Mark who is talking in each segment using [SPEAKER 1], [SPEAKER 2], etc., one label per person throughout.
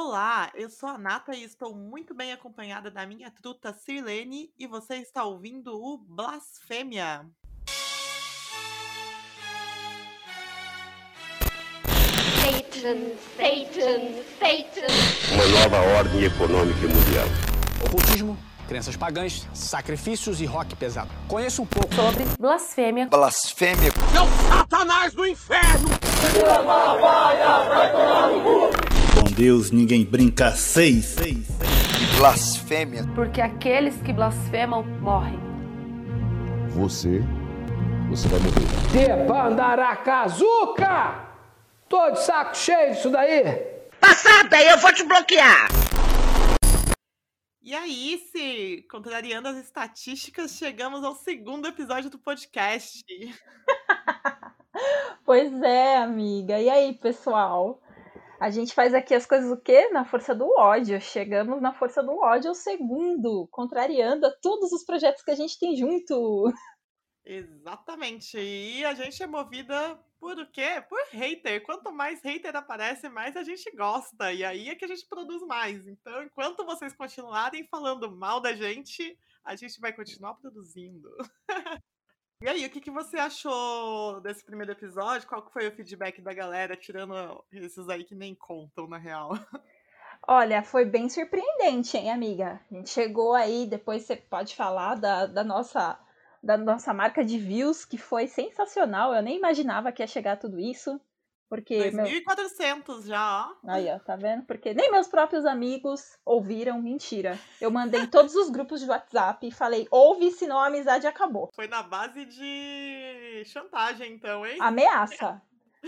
[SPEAKER 1] Olá, eu sou a Nata e estou muito bem acompanhada da minha truta Sirlene e você está ouvindo o Blasfêmia.
[SPEAKER 2] Satan, Satan, Satan.
[SPEAKER 3] Uma nova ordem econômica mundial.
[SPEAKER 4] Ocultismo, crenças pagãs, sacrifícios e rock pesado. Conheço um pouco
[SPEAKER 5] sobre blasfêmia.
[SPEAKER 6] Blasfêmia.
[SPEAKER 7] Com Deus ninguém brinca seis.
[SPEAKER 6] Blasfêmia.
[SPEAKER 5] Porque aqueles que blasfemam morrem.
[SPEAKER 8] Você, você vai morrer.
[SPEAKER 9] Debandaracazuca! Tô de saco cheio disso daí.
[SPEAKER 10] Passada, eu vou te bloquear.
[SPEAKER 1] E aí, se contrariando as estatísticas, chegamos ao segundo episódio do podcast.
[SPEAKER 11] Pois é, amiga. E aí, pessoal? A gente faz aqui as coisas o quê? Na força do ódio. Chegamos na força do ódio ao segundo, contrariando a todos os projetos que a gente tem junto.
[SPEAKER 1] Exatamente. E a gente é movida por o quê? Por hater. Quanto mais hater aparece, mais a gente gosta. E aí é que a gente produz mais. Então, enquanto vocês continuarem falando mal da gente, a gente vai continuar produzindo. e aí, o que, que você achou desse primeiro episódio? Qual foi o feedback da galera, tirando esses aí que nem contam, na real?
[SPEAKER 11] Olha, foi bem surpreendente, hein, amiga? A gente chegou aí, depois você pode falar da, da nossa da nossa marca de views, que foi sensacional. Eu nem imaginava que ia chegar tudo isso. Porque.
[SPEAKER 1] 2.400 meu... já, ó.
[SPEAKER 11] Aí, ó, tá vendo? Porque nem meus próprios amigos ouviram. Mentira. Eu mandei em todos os grupos de WhatsApp e falei: ouve, senão a amizade acabou.
[SPEAKER 1] Foi na base de chantagem, então, hein?
[SPEAKER 11] Ameaça.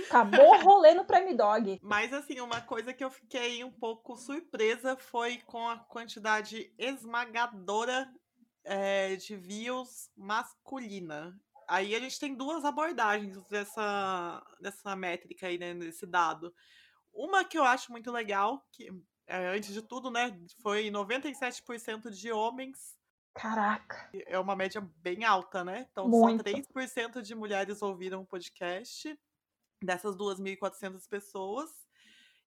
[SPEAKER 11] Acabou o rolê no Prime Dog.
[SPEAKER 1] Mas, assim, uma coisa que eu fiquei um pouco surpresa foi com a quantidade esmagadora é, de views masculina. Aí a gente tem duas abordagens dessa, dessa métrica aí, né, desse dado. Uma que eu acho muito legal, que é, antes de tudo, né, foi 97% de homens.
[SPEAKER 11] Caraca!
[SPEAKER 1] É uma média bem alta, né? Então
[SPEAKER 11] muito.
[SPEAKER 1] só 3% de mulheres ouviram o podcast dessas 2.400 pessoas.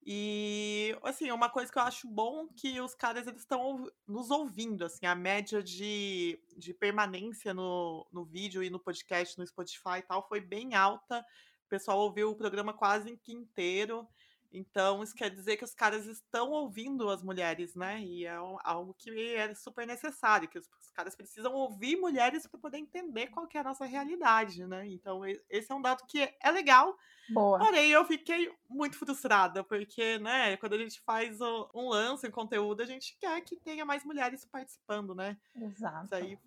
[SPEAKER 1] E, assim, uma coisa que eu acho bom que os caras eles estão nos ouvindo, assim, a média de, de permanência no, no vídeo e no podcast, no Spotify e tal, foi bem alta. O pessoal ouviu o programa quase inteiro. Então, isso quer dizer que os caras estão ouvindo as mulheres, né? E é algo que é super necessário, que os, caras precisam ouvir mulheres para poder entender qual que é a nossa realidade, né? Então, esse é um dado que é legal.
[SPEAKER 11] Boa.
[SPEAKER 1] Porém, eu fiquei muito frustrada, porque, né, quando a gente faz um lance em conteúdo, a gente quer que tenha mais mulheres participando, né?
[SPEAKER 11] Exato.
[SPEAKER 1] Isso aí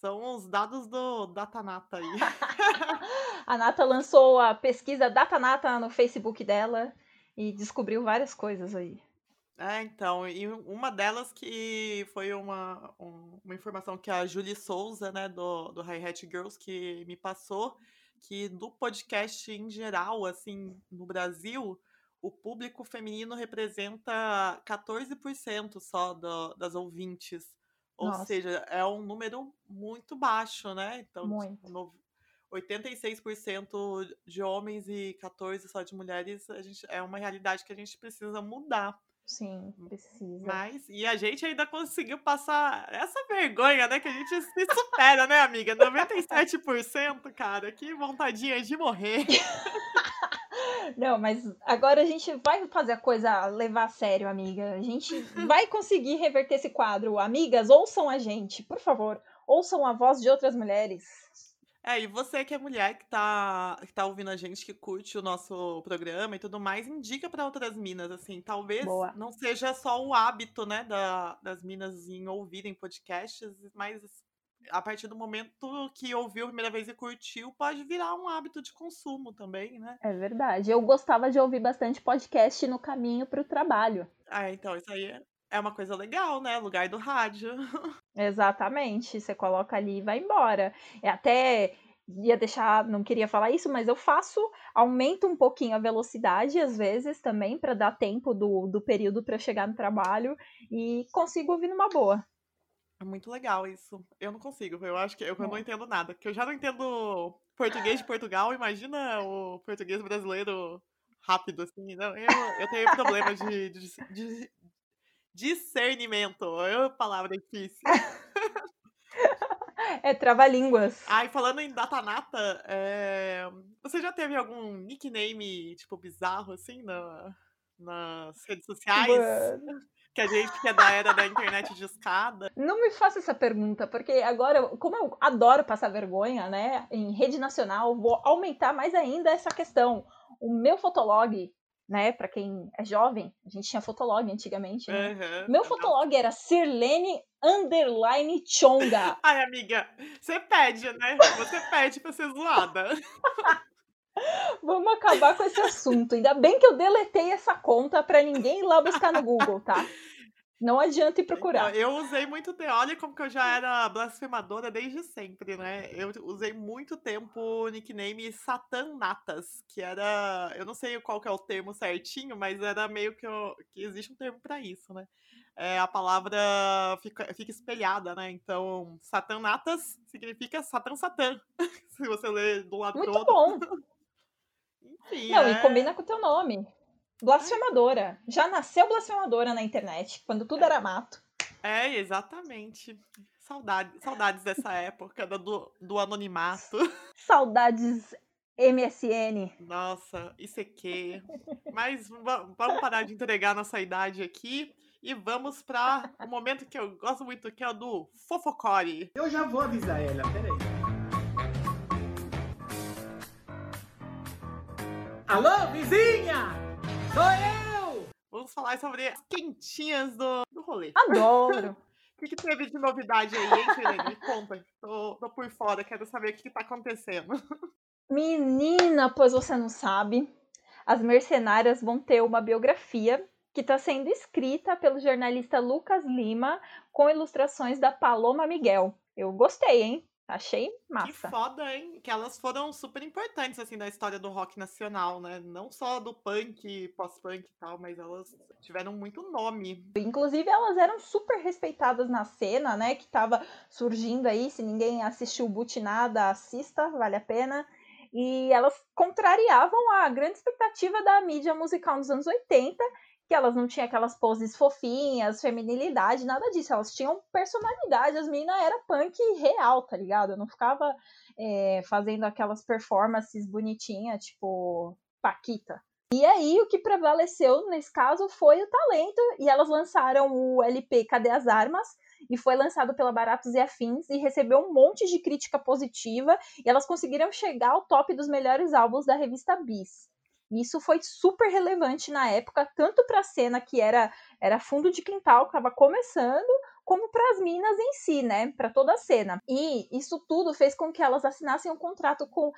[SPEAKER 1] são os dados do Datanata aí.
[SPEAKER 11] a Nata lançou a pesquisa Datanata no Facebook dela e descobriu várias coisas aí.
[SPEAKER 1] É, então, e uma delas que foi uma, uma informação que a Julie Souza, né, do, do Hi Hat Girls, que me passou, que do podcast em geral, assim, no Brasil, o público feminino representa 14% só do, das ouvintes. Ou
[SPEAKER 11] Nossa.
[SPEAKER 1] seja, é um número muito baixo, né? Então,
[SPEAKER 11] Muito.
[SPEAKER 1] no- 86% de homens e 14% só de mulheres, a gente, é uma realidade que a gente precisa mudar.
[SPEAKER 11] Sim, precisa.
[SPEAKER 1] Mas, e a gente ainda conseguiu passar essa vergonha, né? Que a gente se supera, né, amiga? 97%, cara, que vontadinha de morrer.
[SPEAKER 11] Não, mas agora a gente vai fazer a coisa levar a sério, amiga. A gente vai conseguir reverter esse quadro. Amigas, ouçam a gente, por favor. Ouçam a voz de outras mulheres.
[SPEAKER 1] É, e você que é mulher que tá, que tá ouvindo a gente, que curte o nosso programa e tudo mais, indica para outras minas, assim. Talvez
[SPEAKER 11] Boa.
[SPEAKER 1] não seja só o hábito, né, da- das minas em ouvirem podcasts, mas a partir do momento que ouviu a primeira vez e curtiu, pode virar um hábito de consumo também, né?
[SPEAKER 11] É verdade. Eu gostava de ouvir bastante podcast no caminho para o trabalho.
[SPEAKER 1] Ah, então, isso aí é- é uma coisa legal, né? Lugar do rádio.
[SPEAKER 11] Exatamente. Você coloca ali e vai embora. É até ia deixar, não queria falar isso, mas eu faço, aumento um pouquinho a velocidade às vezes também para dar tempo do, do período para chegar no trabalho e consigo ouvir numa boa.
[SPEAKER 1] É muito legal isso. Eu não consigo, eu acho que eu, eu não
[SPEAKER 11] É.
[SPEAKER 1] entendo nada. Porque eu já não entendo português de Portugal, imagina o português brasileiro rápido, assim. Não, eu, eu tenho problema de, de, de discernimento. É uma palavra difícil.
[SPEAKER 11] É trava-línguas.
[SPEAKER 1] Ai, falando em datanata, é... você já teve algum nickname, tipo, bizarro, assim, na, nas redes sociais?
[SPEAKER 11] Mano.
[SPEAKER 1] Que a gente que é da era da internet de escada.
[SPEAKER 11] Não me faça essa pergunta, porque agora, como eu adoro passar vergonha, né, em rede nacional, vou aumentar mais ainda essa questão. O meu fotolog, né, para quem é jovem, a gente tinha fotolog antigamente, né?
[SPEAKER 1] Uhum.
[SPEAKER 11] Meu fotolog era Sirlene underline Chonga.
[SPEAKER 1] Ai, amiga, você pede, né? Você pede pra ser zoada.
[SPEAKER 11] Vamos acabar com esse assunto. Ainda bem que eu deletei essa conta para ninguém ir lá buscar no Google, tá? Não adianta ir procurar.
[SPEAKER 1] Eu usei muito tempo. Olha como que eu já era blasfemadora desde sempre, né? Eu usei muito tempo o nickname Satanatas, que era. Eu não sei qual que é o termo certinho, mas era meio que, eu, que existe um termo para isso, né? É, a palavra fica, fica espelhada, né? Então, Satanatas significa Satã Satã. Se você ler do lado
[SPEAKER 11] Muito
[SPEAKER 1] outro.
[SPEAKER 11] bom.
[SPEAKER 1] Enfim,
[SPEAKER 11] Não,
[SPEAKER 1] é...
[SPEAKER 11] e combina com o teu nome. Blasfemadora. Já nasceu blasfemadora na internet, quando tudo era mato.
[SPEAKER 1] É, exatamente. Saudade, saudades dessa época do, do anonimato.
[SPEAKER 11] Saudades MSN.
[SPEAKER 1] Nossa, ICQ. Mas va- vamos parar de entregar nossa idade aqui e vamos para o momento que eu gosto muito, que é o do fofocore.
[SPEAKER 9] Eu já vou avisar ela, peraí. Alô, vizinha! Sou eu!
[SPEAKER 1] Vamos falar sobre as quentinhas do, do rolê.
[SPEAKER 11] Adoro.
[SPEAKER 1] O que, que teve de novidade aí, hein, Helene? Me conta. Tô, tô por fora, quero saber o que, que tá acontecendo.
[SPEAKER 11] Menina, pois você não sabe, as mercenárias vão ter uma biografia que está sendo escrita pelo jornalista Lucas Lima com ilustrações da Paloma Miguel. Eu gostei, hein? Achei
[SPEAKER 1] Que
[SPEAKER 11] massa.
[SPEAKER 1] foda, hein? Que elas foram super importantes, assim, da história do rock nacional, né? Não só do punk, pós-punk e tal, mas elas tiveram muito nome.
[SPEAKER 11] Inclusive, elas eram super respeitadas na cena, né? Que tava surgindo aí. Se ninguém assistiu Butinada, assista, vale a pena. E elas contrariavam a grande expectativa da mídia musical nos anos 80, que elas não tinham aquelas poses fofinhas, feminilidade, nada disso. Elas tinham personalidade. As meninas eram punk real, tá ligado? Eu não ficava é, fazendo aquelas performances bonitinhas, tipo Paquita. E aí, o que prevaleceu nesse caso foi o talento, e elas lançaram o LP Cadê as Armas? E foi lançado pela Baratos e Afins e recebeu um monte de crítica positiva, e elas conseguiram chegar ao top dos melhores álbuns da revista Bis. E isso foi super relevante na época, tanto para a cena que era, era fundo de quintal, que estava começando, como para as minas em si, né? Para toda a cena. E isso tudo fez com que elas assinassem um contrato com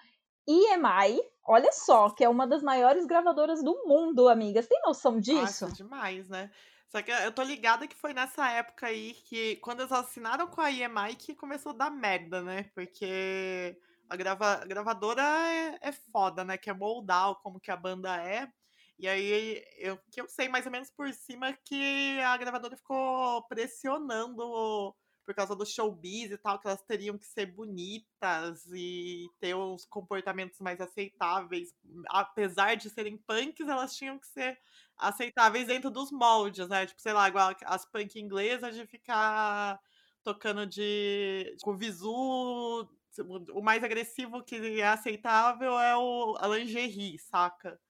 [SPEAKER 11] EMI, olha só, que é uma das maiores gravadoras do mundo, amigas. Tem noção disso?
[SPEAKER 1] Nossa, demais, né? Só que eu tô ligada que foi nessa época aí que, quando eles assinaram com a EMI, que começou a dar merda, né? Porque a, grava, a gravadora é, é foda, né? Quer moldar como que a banda é. E aí, eu, que eu sei mais ou menos por cima que a gravadora ficou pressionando por causa do showbiz e tal, que elas teriam que ser bonitas e ter os comportamentos mais aceitáveis. Apesar de serem punks, elas tinham que ser aceitáveis dentro dos moldes, né? Tipo, sei lá, igual as punk inglesas de ficar tocando de com visu o mais agressivo que é aceitável é o a lingerie, saca?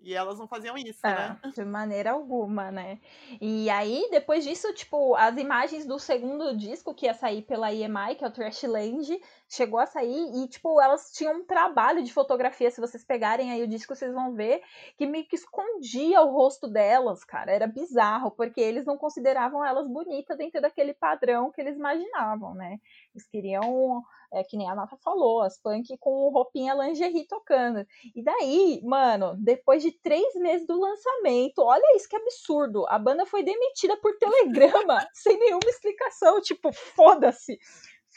[SPEAKER 1] E elas não faziam isso,
[SPEAKER 11] É,
[SPEAKER 1] né?
[SPEAKER 11] de maneira alguma, né? E aí, depois disso, tipo, as imagens do segundo disco que ia sair pela EMI, que é o Trashland, chegou a sair e, tipo, elas tinham um trabalho de fotografia. Se vocês pegarem aí o disco, vocês vão ver que meio que escondia o rosto delas, cara. Era bizarro, porque eles não consideravam elas bonitas dentro daquele padrão que eles imaginavam, né? Eles queriam, é, que nem a Nata falou, as punk com roupinha lingerie tocando. E daí, mano, depois de três meses do lançamento, olha isso que absurdo. A banda foi demitida por telegrama, sem nenhuma explicação. Tipo, foda-se.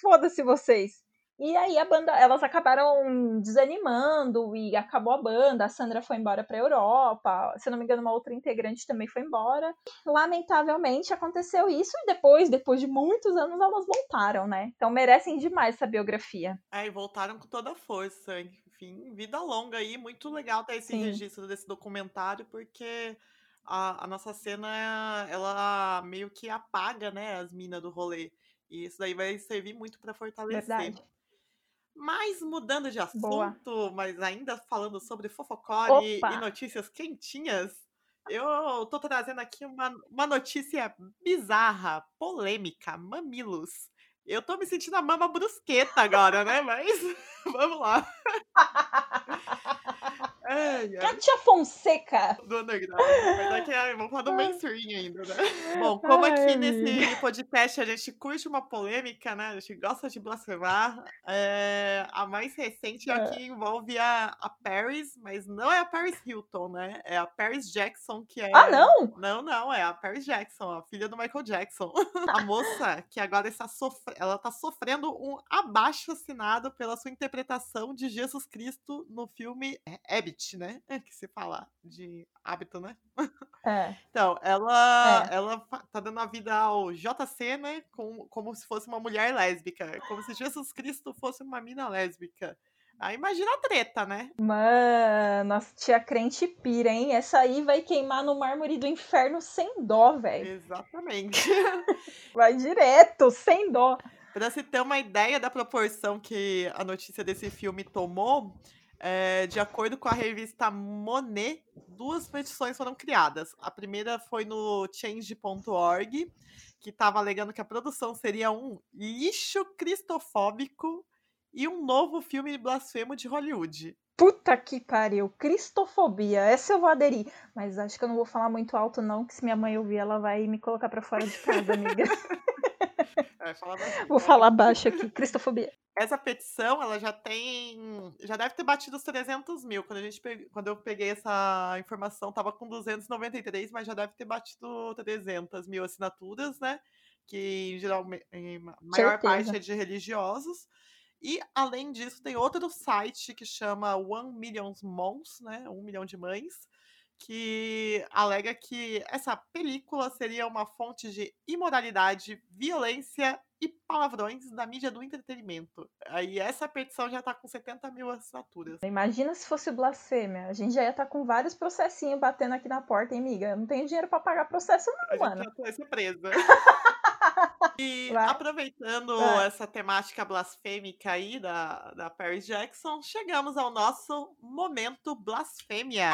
[SPEAKER 11] Foda-se vocês. E aí a banda, elas acabaram desanimando e acabou a banda. A Sandra foi embora pra Europa. Se eu não me engano, uma outra integrante também foi embora. Lamentavelmente aconteceu isso e depois, depois de muitos anos, elas voltaram, né? Então merecem demais essa biografia.
[SPEAKER 1] É, e voltaram com toda a força. enfim, vida longa aí. Muito legal ter esse
[SPEAKER 11] Sim.
[SPEAKER 1] registro desse documentário, porque a, a nossa cena, ela meio que apaga, né, as minas do rolê. E isso daí vai servir muito pra fortalecer.
[SPEAKER 11] Verdade.
[SPEAKER 1] Mas mudando de
[SPEAKER 11] Boa.
[SPEAKER 1] assunto, mas ainda falando sobre fofocore
[SPEAKER 11] Opa!
[SPEAKER 1] e notícias quentinhas, eu tô trazendo aqui uma, uma notícia bizarra, polêmica, mamilos. Eu tô me sentindo a mama brusqueta agora, né? Mas vamos lá. Ai, ai,
[SPEAKER 11] Fonseca!
[SPEAKER 1] do underground. Mas é que é, vamos falar do mainstream ainda, né? Bom, como aqui
[SPEAKER 11] Ai.
[SPEAKER 1] nesse podcast a gente curte uma polêmica, né? A gente gosta de blasfemar. é, a mais recente é a
[SPEAKER 11] É.
[SPEAKER 1] que envolve a, a Paris, mas não é a Paris Hilton, né? É a Paris Jackson, que é.
[SPEAKER 11] Ah, não?
[SPEAKER 1] Não, não, é a Paris Jackson, a filha do Michael Jackson. A moça que agora está sofrendo, ela está sofrendo um abaixo assinado pela sua interpretação de Jesus Cristo no filme Habit, né? Que se fala de hábito, né?
[SPEAKER 11] É.
[SPEAKER 1] Então, ela,
[SPEAKER 11] É.
[SPEAKER 1] ela tá dando a vida ao JC, né? Com, como se fosse uma mulher lésbica. Como se Jesus Cristo fosse uma mina lésbica. Aí imagina a treta, né?
[SPEAKER 11] Mano, nossa tia crente pira, hein? Essa aí vai queimar no mármore do inferno sem dó, velho.
[SPEAKER 1] Exatamente.
[SPEAKER 11] Vai direto, sem dó.
[SPEAKER 1] Pra se ter uma ideia da proporção que a notícia desse filme tomou, é, de acordo com a revista Monet, duas petições foram criadas. A primeira foi no change.org, que estava alegando que a produção seria um lixo cristofóbico e um novo filme blasfemo de Hollywood.
[SPEAKER 11] Puta que pariu, cristofobia. Essa eu vou aderir. Mas acho que eu não vou falar muito alto, não, que se minha mãe ouvir, ela vai me colocar pra fora de casa, amiga.
[SPEAKER 1] É,
[SPEAKER 11] Vou falar baixo aqui, cristofobia.
[SPEAKER 1] Essa petição, ela já tem. Já deve ter batido os 300 mil. Quando, a gente pe- Quando eu peguei essa informação, tava com 293, mas já deve ter batido 300 mil assinaturas, né? Que em geral, em ma- maior parte
[SPEAKER 11] Certeza.
[SPEAKER 1] é de religiosos. E, além disso, tem outro site que chama One Million Moms, né? Um milhão de mães, que alega que essa película seria uma fonte de imoralidade, violência e palavrões da mídia do entretenimento. Aí essa petição já tá com 70 mil assinaturas.
[SPEAKER 11] Imagina se fosse blasfêmia. A gente já ia estar com vários processinhos batendo aqui na porta, hein, amiga? Eu não tenho dinheiro pra pagar processo,
[SPEAKER 1] A
[SPEAKER 11] não,
[SPEAKER 1] gente
[SPEAKER 11] mano.
[SPEAKER 1] já vai ser presa. E
[SPEAKER 11] Vai.
[SPEAKER 1] aproveitando
[SPEAKER 11] Vai.
[SPEAKER 1] essa temática blasfêmica aí da, da Paris Jackson, chegamos ao nosso momento blasfêmia.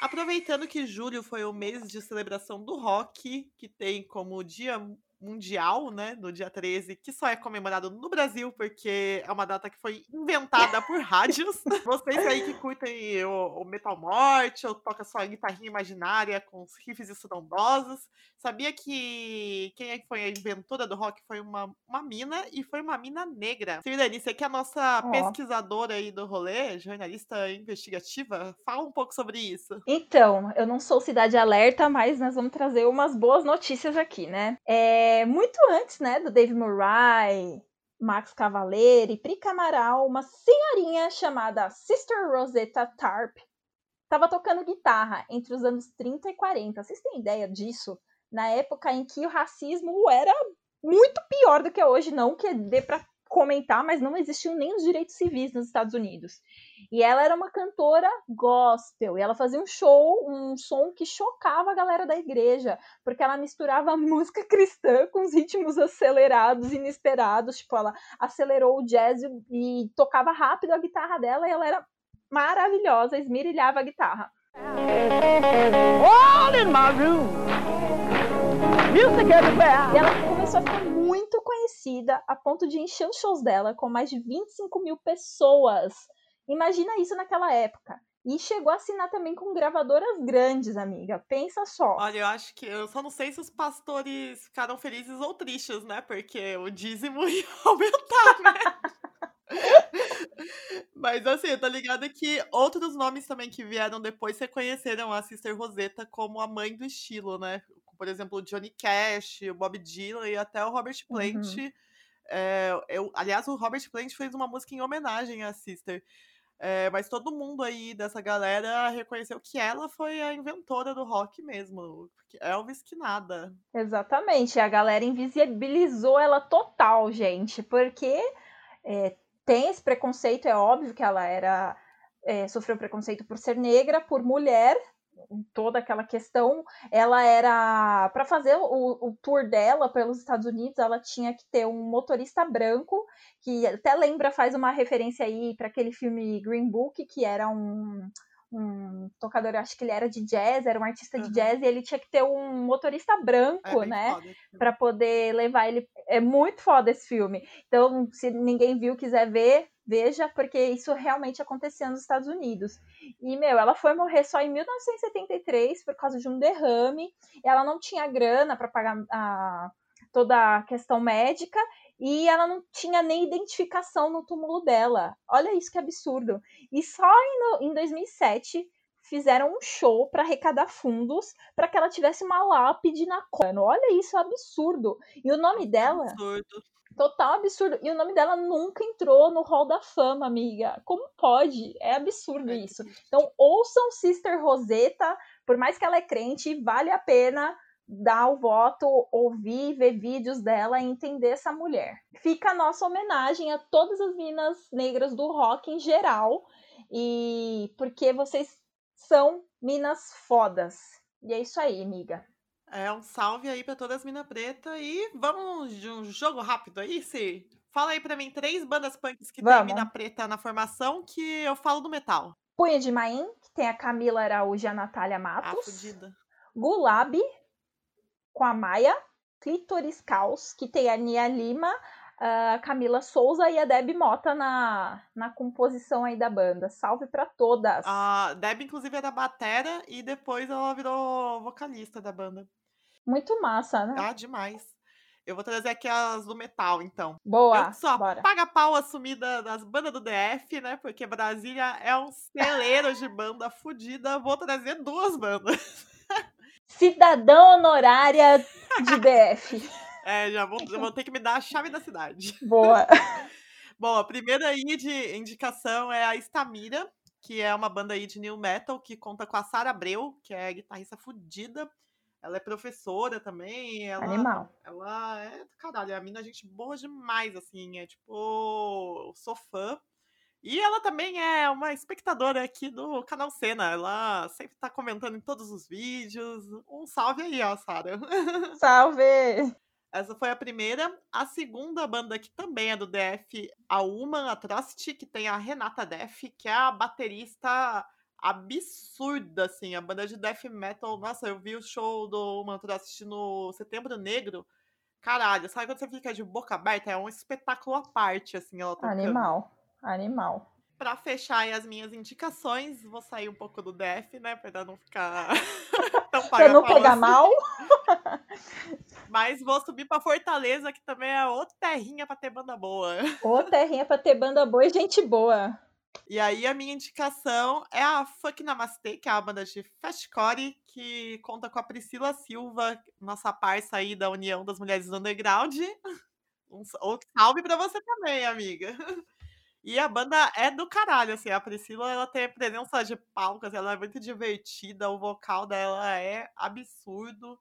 [SPEAKER 1] Aproveitando que julho foi o mês de celebração do rock, que tem como dia mundial, né, no dia 13, que só é comemorado no Brasil, porque é uma data que foi inventada por rádios. Vocês aí que curtem o, o Metal Morte, ou toca sua guitarrinha imaginária com os riffs estrondosos, sabia que quem é que foi a inventora do rock foi uma, uma mina, e foi uma mina negra. Cirlane, você que é a nossa
[SPEAKER 11] Ó.
[SPEAKER 1] pesquisadora aí do rolê, jornalista investigativa, fala um pouco sobre isso.
[SPEAKER 11] Então, eu não sou cidade alerta, mas nós vamos trazer umas boas notícias aqui, né? É, muito antes, né, do Dave Murray, Max Cavaleiro e Pri Camaral, uma senhorinha chamada Sister Rosetta Tarp estava tocando guitarra entre os anos 30 e 40. Vocês têm ideia disso? Na época em que o racismo era muito pior do que é hoje, não que dê pra comentar, mas não existiam nem os direitos civis nos Estados Unidos. E ela era uma cantora gospel, e ela fazia um show, um som que chocava a galera da igreja, porque ela misturava música cristã com os ritmos acelerados, inesperados, tipo, ela acelerou o jazz e, tocava rápido a guitarra dela, e ela era maravilhosa, esmirilhava a guitarra.
[SPEAKER 9] All in my room. Music everywhere.
[SPEAKER 11] E ela começou a ficar muito conhecida a ponto de encher os shows dela com mais de 25 mil pessoas. Imagina isso naquela época. E chegou a assinar também com gravadoras grandes, amiga. Pensa só.
[SPEAKER 1] Olha, eu acho que eu só não sei se os pastores ficaram felizes ou tristes, né? Porque o dízimo ia aumentar, né? Mas assim, eu tô ligada que outros nomes também que vieram depois reconheceram a Sister Rosetta como a mãe do estilo, né? Por exemplo, o Johnny Cash, o Bob Dylan e até o Robert Plant.
[SPEAKER 11] Uhum.
[SPEAKER 1] É, eu, aliás, o Robert Plant fez uma música em homenagem à Sister. É, mas todo mundo aí dessa galera reconheceu que ela foi a inventora do rock mesmo. Elvis que nada.
[SPEAKER 11] Exatamente. A galera invisibilizou ela total, gente. Porque é, tem esse preconceito, é óbvio que ela era é, sofreu preconceito por ser negra, por mulher, toda aquela questão. Ela era para fazer o, o, tour dela pelos Estados Unidos, ela tinha que ter um motorista branco que até lembra faz uma referência aí para aquele filme Green Book, que era um um tocador, acho que ele era de jazz, era um artista de jazz, e ele tinha que ter um motorista branco, é né? para poder levar ele. É muito foda esse filme. Então, se ninguém viu, quiser ver, veja, porque isso realmente acontecia nos Estados Unidos. E, meu, ela foi morrer só em 1973 por causa de um derrame. ela não tinha grana para pagar a, toda a questão médica e ela não tinha nem identificação no túmulo dela. Olha isso que absurdo. E só em, em 2007 fizeram um show para arrecadar fundos para que ela tivesse uma lápide na cona. Olha isso, é absurdo. E o nome dela.
[SPEAKER 1] Absurdo.
[SPEAKER 11] Total absurdo. E o nome dela nunca entrou no Hall da Fama, amiga. Como pode? É absurdo isso. Então, ouçam Sister Rosetta, por mais que ela é crente, vale a pena dar o voto, ouvir, ver vídeos dela e entender essa mulher. Fica a nossa homenagem a todas as minas negras do rock em geral, e porque vocês são minas fodas. E é isso aí, amiga.
[SPEAKER 1] É um salve aí para todas as minas pretas e vamos de um jogo rápido aí, se Fala aí para mim três bandas punks que vamos. tem mina preta na formação que eu falo do metal.
[SPEAKER 11] Punha de Maim, que tem a Camila Araújo e a Natália
[SPEAKER 1] Ah,
[SPEAKER 11] Matos.
[SPEAKER 1] fudida.
[SPEAKER 11] Gulab, com a Maia. Clitoris Caos, que tem a Nia Lima, a Camila Souza e a Deb Mota na, na composição aí da banda. Salve pra todas!
[SPEAKER 1] A Deb, inclusive, é da batera e depois ela virou vocalista da banda.
[SPEAKER 11] Muito massa, né?
[SPEAKER 1] Ah, demais. Eu vou trazer aqui as do metal, então.
[SPEAKER 11] Boa,
[SPEAKER 1] Eu a
[SPEAKER 11] bora.
[SPEAKER 1] paga-pau assumida das bandas do DF, né? Porque Brasília é um celeiro de banda fudida. Vou trazer duas bandas.
[SPEAKER 11] Cidadã honorária de DF.
[SPEAKER 1] É, já vou, já ter que me dar a chave da cidade.
[SPEAKER 11] Boa.
[SPEAKER 1] Bom, a primeira aí de indicação é a Estamira, que é uma banda aí de new metal que conta com a Sara Abreu, que é guitarrista fudida. Ela é professora também. Ela,
[SPEAKER 11] Animal.
[SPEAKER 1] Ela é, caralho, a mina é gente boa demais, assim. É tipo, eu sou fã. E ela também é uma espectadora aqui do canal Cena. Ela sempre tá comentando em todos os vídeos. Um salve aí, ó, Sara.
[SPEAKER 11] Salve!
[SPEAKER 1] Essa foi a primeira. A segunda banda que também é do DF, a Human Atrocity, que tem a Renata Def, que é a baterista absurda, assim, a banda de death metal. Nossa, eu vi o show do Human Atrocity no Setembro Negro. Caralho, sabe quando você fica de boca aberta? É um espetáculo à parte, assim, ela tocando.
[SPEAKER 11] Animal. Animal.
[SPEAKER 1] Pra fechar aí as minhas indicações, vou sair um pouco do DF, né? Pra não ficar tão
[SPEAKER 11] Pra não pegar
[SPEAKER 1] assim.
[SPEAKER 11] mal.
[SPEAKER 1] Mas vou subir pra Fortaleza, que também é outra terrinha pra ter banda boa.
[SPEAKER 11] Ô, terrinha pra ter banda boa e gente boa.
[SPEAKER 1] E aí a minha indicação é a Fuck Namastê, que é a banda de fastcore, que conta com a Priscila Silva, nossa parça aí da União das Mulheres do Underground. Um salve pra você também, amiga. E a banda é do caralho, assim, a Priscila, ela tem presença de palco, assim, ela é muito divertida, o vocal dela é absurdo.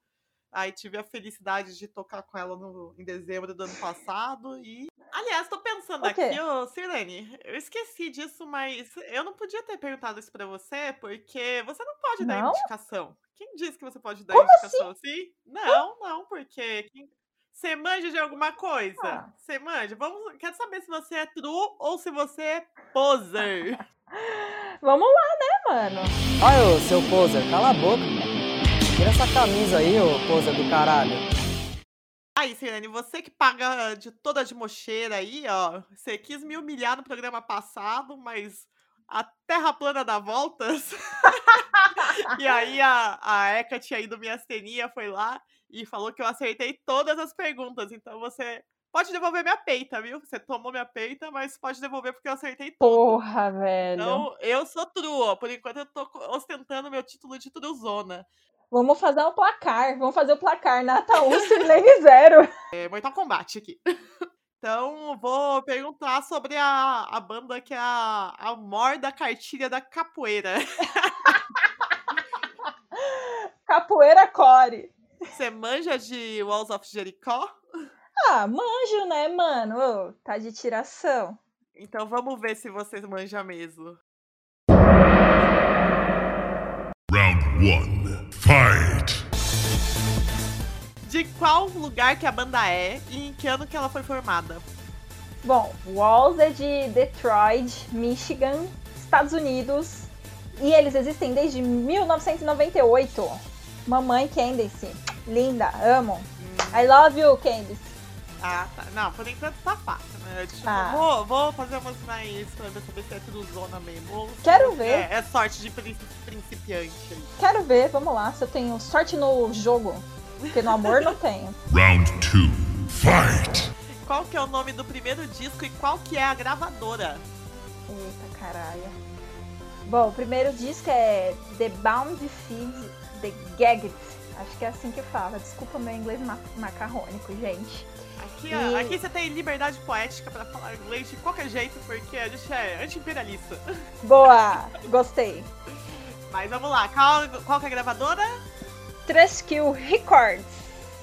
[SPEAKER 1] Aí tive a felicidade de tocar com ela no, em dezembro do ano passado e... Aliás, tô pensando
[SPEAKER 11] O quê?
[SPEAKER 1] aqui, ô Sirlene, eu esqueci disso, mas eu não podia ter perguntado isso pra você, porque você não pode dar
[SPEAKER 11] Não?
[SPEAKER 1] indicação. Quem disse que você pode dar
[SPEAKER 11] Como
[SPEAKER 1] indicação assim? Não, não, porque... quem- Você manja de alguma coisa?
[SPEAKER 11] Ah.
[SPEAKER 1] Você manja? Vamos... Quero saber se você é true ou se você é poser.
[SPEAKER 11] Vamos lá, né, mano?
[SPEAKER 12] Ai, ô, seu poser, cala a boca. Tira essa camisa aí, ô poser do caralho.
[SPEAKER 1] Aí, Sirene, você que paga de toda de mocheira aí, ó. Você quis me humilhar no programa passado, mas a Terra plana dá voltas. e aí a, a Eka tinha ido minha astenia, foi lá e falou que eu acertei todas as perguntas. Então você pode devolver minha peita, viu? Você tomou minha peita, mas pode devolver porque eu acertei tudo.
[SPEAKER 11] Porra, velho.
[SPEAKER 1] Então, eu sou true, ó. Por enquanto eu tô ostentando meu título de truzona.
[SPEAKER 11] Vamos fazer um placar. Vamos fazer o placar. Nata 1, Sirlene 0.
[SPEAKER 1] É Mortal Kombat aqui. Então, vou perguntar sobre a, a banda que é a, a mor da cartilha da capoeira.
[SPEAKER 11] Capoeira Core.
[SPEAKER 1] Você manja de Walls of Jericho?
[SPEAKER 11] Ah, manjo, né, mano? Ô, tá de tiração.
[SPEAKER 1] Então vamos ver se vocês manjam mesmo.
[SPEAKER 13] Round 1. Fight!
[SPEAKER 1] De qual lugar que a banda é e em que ano que ela foi formada?
[SPEAKER 11] Bom, Walls é de Detroit, Michigan, Estados Unidos. E eles existem desde 1998. Mamãe Candice. Linda, amo. I love you, Candice.
[SPEAKER 1] Ah, tá. Não, por enquanto tá fácil, né? Tipo,
[SPEAKER 11] Ah.
[SPEAKER 1] vou, vou fazer umas mais pra ver saber se é tudo zona mesmo. ou
[SPEAKER 11] Quero ver.
[SPEAKER 1] É, é sorte de prin- principiante.
[SPEAKER 11] Quero ver, vamos lá, se eu tenho sorte no jogo. Porque no amor não tenho.
[SPEAKER 13] Round 2. Fight!
[SPEAKER 1] Qual que é o nome do primeiro disco e qual que é a gravadora?
[SPEAKER 11] Eita caralho. Bom, o primeiro disco é The Bound Feed The Gagged. Acho que é assim que fala. Desculpa meu inglês ma- macarrônico, gente.
[SPEAKER 1] Aqui,
[SPEAKER 11] E-
[SPEAKER 1] aqui você tem liberdade poética pra falar inglês de qualquer jeito, porque a gente é anti-imperialista.
[SPEAKER 11] Boa! Gostei.
[SPEAKER 1] Mas vamos lá, qual, qual que é a gravadora?
[SPEAKER 11] Treskill Records.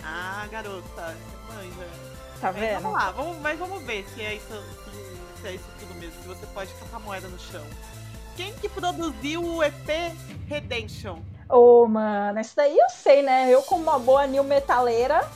[SPEAKER 1] Ah, garota, manja.
[SPEAKER 11] Tá
[SPEAKER 1] Mas
[SPEAKER 11] vendo?
[SPEAKER 1] Vamos lá, vamos, mas vamos ver se é, isso, se, é isso tudo mesmo, se você pode catar moeda no chão. Quem que produziu o EP Redemption?
[SPEAKER 11] Ô, mano, isso daí eu sei, né? Eu, como uma boa new metaleira,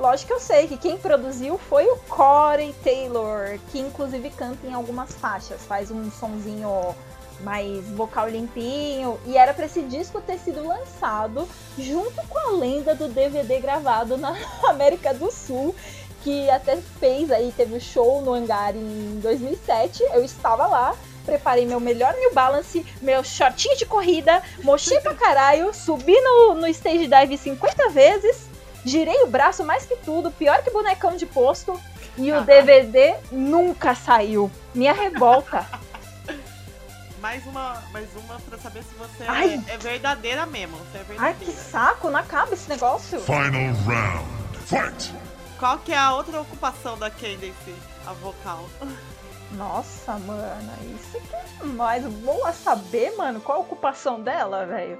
[SPEAKER 11] lógico que eu sei que quem produziu foi o Corey Taylor, que inclusive canta em algumas faixas, faz um sonzinho mais vocal limpinho. E era pra esse disco ter sido lançado junto com a lenda do DVD gravado na América do Sul. Que até fez aí, teve o show no hangar em 2007. Eu estava lá, preparei meu melhor New Balance, meu shortinho de corrida, mochei pra caralho, subi no, no stage dive 50 vezes, girei o braço mais que tudo, pior que bonecão de posto, e o DVD nunca saiu. Minha revolta.
[SPEAKER 1] Mais uma, mais uma pra saber se você
[SPEAKER 11] Ai.
[SPEAKER 1] é, é verdadeira mesmo. Se é
[SPEAKER 11] Ai, que
[SPEAKER 1] verdadeira.
[SPEAKER 11] saco, não acaba esse negócio.
[SPEAKER 13] Final round. Fight!
[SPEAKER 1] Qual que é a outra ocupação da Candace, a vocal?
[SPEAKER 11] Nossa, mano, isso que é mais boa saber, mano, qual a ocupação dela, velho.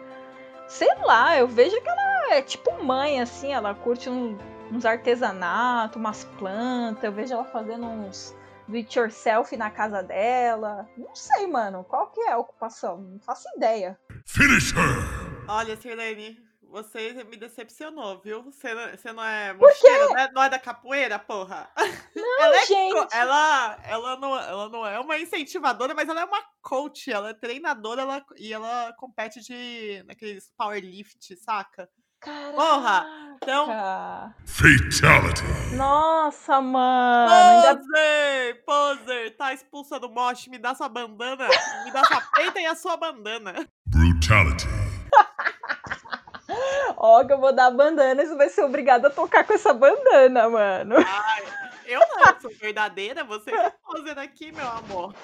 [SPEAKER 11] Sei lá, eu vejo que ela é tipo mãe, assim, ela curte um- uns artesanatos, umas plantas, eu vejo ela fazendo uns do it yourself na casa dela. Não sei, mano, qual que é a ocupação? Não faço ideia.
[SPEAKER 13] Finish her!
[SPEAKER 1] Olha, Sirlene, você me decepcionou, viu? Você não, você não é mocheira, não é, não é da capoeira, porra?
[SPEAKER 11] Não,
[SPEAKER 1] ela, é
[SPEAKER 11] gente.
[SPEAKER 1] ela, ela, não, ela não é uma incentivadora, mas ela é uma coach, ela é treinadora ela, e ela compete de naqueles powerlift, saca? Porra! Então,
[SPEAKER 13] Fatality!
[SPEAKER 11] Nossa, mano. ainda-
[SPEAKER 1] Poser! Poser! Tá expulsa do mosh, me dá sua bandana, me dá sua peita e a sua bandana.
[SPEAKER 13] Brutality!
[SPEAKER 11] Ó, que eu vou dar a bandana e você vai ser obrigado a tocar com essa bandana, mano.
[SPEAKER 1] Ai, eu não, sou verdadeira, você é poser aqui, meu amor.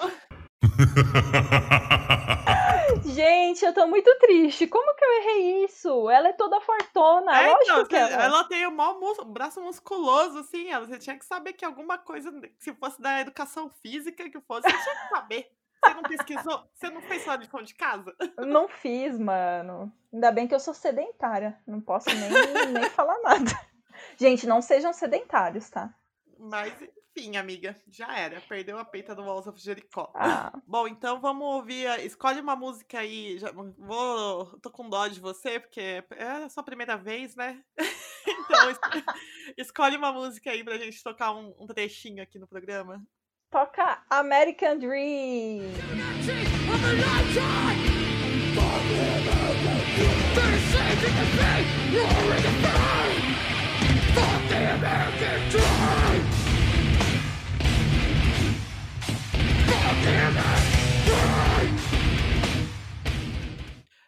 [SPEAKER 11] Gente, eu tô muito triste. Como que eu errei isso? Ela é toda fortona.
[SPEAKER 1] É,
[SPEAKER 11] Lógico
[SPEAKER 1] então,
[SPEAKER 11] que ela.
[SPEAKER 1] ela tem o maior mus- braço musculoso, assim. Ela, você tinha que saber que alguma coisa, se fosse da educação física, que fosse, você tinha que saber. Você não pesquisou? Você não fez sua lição de casa?
[SPEAKER 11] Não fiz, mano. Ainda bem que eu sou sedentária. Não posso nem, nem falar nada. Gente, não sejam sedentários, tá?
[SPEAKER 1] Mas, enfim, amiga, já era. Perdeu a peita do Walls of Jericho.
[SPEAKER 11] Ah.
[SPEAKER 1] Bom, então vamos ouvir. a- Escolhe uma música aí. Já, vou, tô com dó de você, porque é a sua primeira vez, né? então, es- escolhe uma música aí pra gente tocar um, um trechinho aqui no programa.
[SPEAKER 11] Toca American Dream.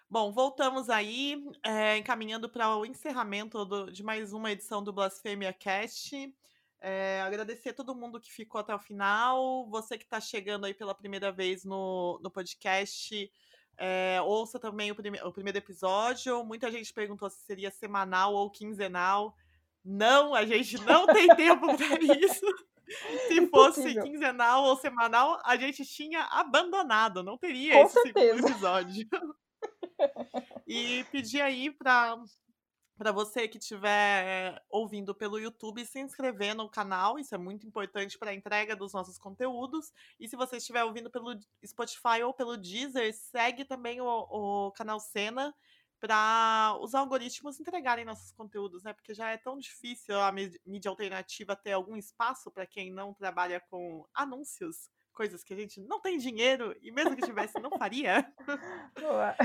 [SPEAKER 1] Bom, voltamos aí, é, encaminhando para o encerramento do- de mais uma edição do Blasfêmia Cast. É, agradecer a todo mundo que ficou até o final. Você que está chegando aí pela primeira vez no, no podcast, é, ouça também o, prime- o primeiro episódio. Muita gente perguntou se seria semanal ou quinzenal. Não, a gente não tem tempo para isso. Se fosse
[SPEAKER 11] Impossível.
[SPEAKER 1] quinzenal ou semanal, a gente tinha abandonado, não teria
[SPEAKER 11] Com
[SPEAKER 1] esse segundo
[SPEAKER 11] certeza.
[SPEAKER 1] episódio. e pedir aí para para você que estiver ouvindo pelo YouTube, se inscrever no canal, isso é muito importante para a entrega dos nossos conteúdos. E se você estiver ouvindo pelo Spotify ou pelo Deezer, segue também o, o canal Cena para os algoritmos entregarem nossos conteúdos, né? Porque já é tão difícil a mídia alternativa ter algum espaço para quem não trabalha com anúncios, coisas que a gente não tem dinheiro e mesmo que tivesse não faria.
[SPEAKER 11] Boa.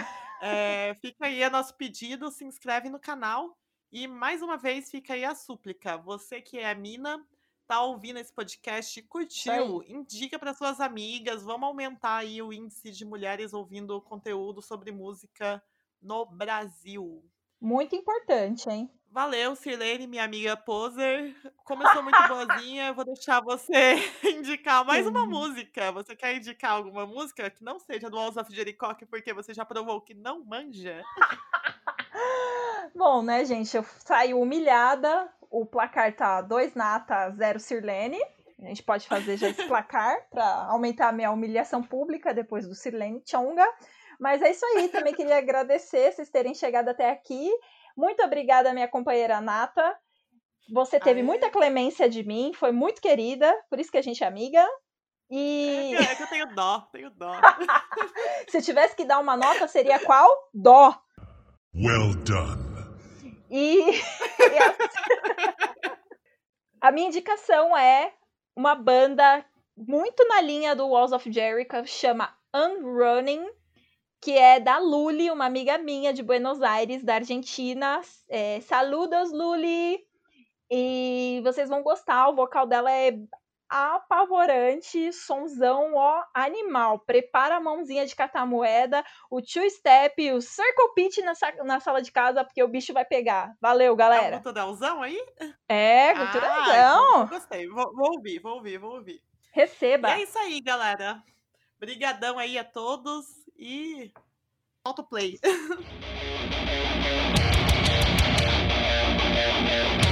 [SPEAKER 1] É, fica aí o nosso pedido, se inscreve no canal. E mais uma vez fica aí a súplica. Você que é mina, tá ouvindo esse podcast, curtiu, indica para suas amigas. Vamos aumentar aí o índice de mulheres ouvindo conteúdo sobre música no Brasil.
[SPEAKER 11] Muito importante, hein?
[SPEAKER 1] Valeu, Sirlene, minha amiga poser. Como eu sou muito boazinha, eu vou deixar você indicar mais uma música. Você quer indicar alguma música que não seja do Walls of Jericho, porque você já provou que não manja?
[SPEAKER 11] Bom, né, gente? Eu saí humilhada. O placar tá 2 nata, 0 Sirlene. A gente pode fazer já esse placar para aumentar a minha humilhação pública depois do Sirlene Chonga. Mas é isso aí. Também queria agradecer vocês terem chegado até aqui. Muito obrigada, minha companheira Nata. Você teve Aê. muita clemência de mim, foi muito querida, por isso que a gente é amiga. E.
[SPEAKER 1] É que, é que eu tenho dó, tenho dó.
[SPEAKER 11] Se tivesse que dar uma nota, seria qual? Dó.
[SPEAKER 13] Well done.
[SPEAKER 11] E. a minha indicação é uma banda muito na linha do Walls of Jericho, chama Unrunning que é da Luli, uma amiga minha de Buenos Aires, da Argentina. É, saludos, Luli! E vocês vão gostar, o vocal dela é apavorante, sonzão, ó, animal. Prepara a mãozinha de catar moeda, o two step, o circle pitch na, na sala de casa, porque o bicho vai pegar. Valeu, galera. É
[SPEAKER 1] um culturalzão aí?
[SPEAKER 11] É, culturalzão.
[SPEAKER 1] Ah, gostei, vou, vou ouvir, vou ouvir, vou ouvir.
[SPEAKER 11] Receba.
[SPEAKER 1] E é isso aí, galera. Obrigadão aí a todos e autoplay.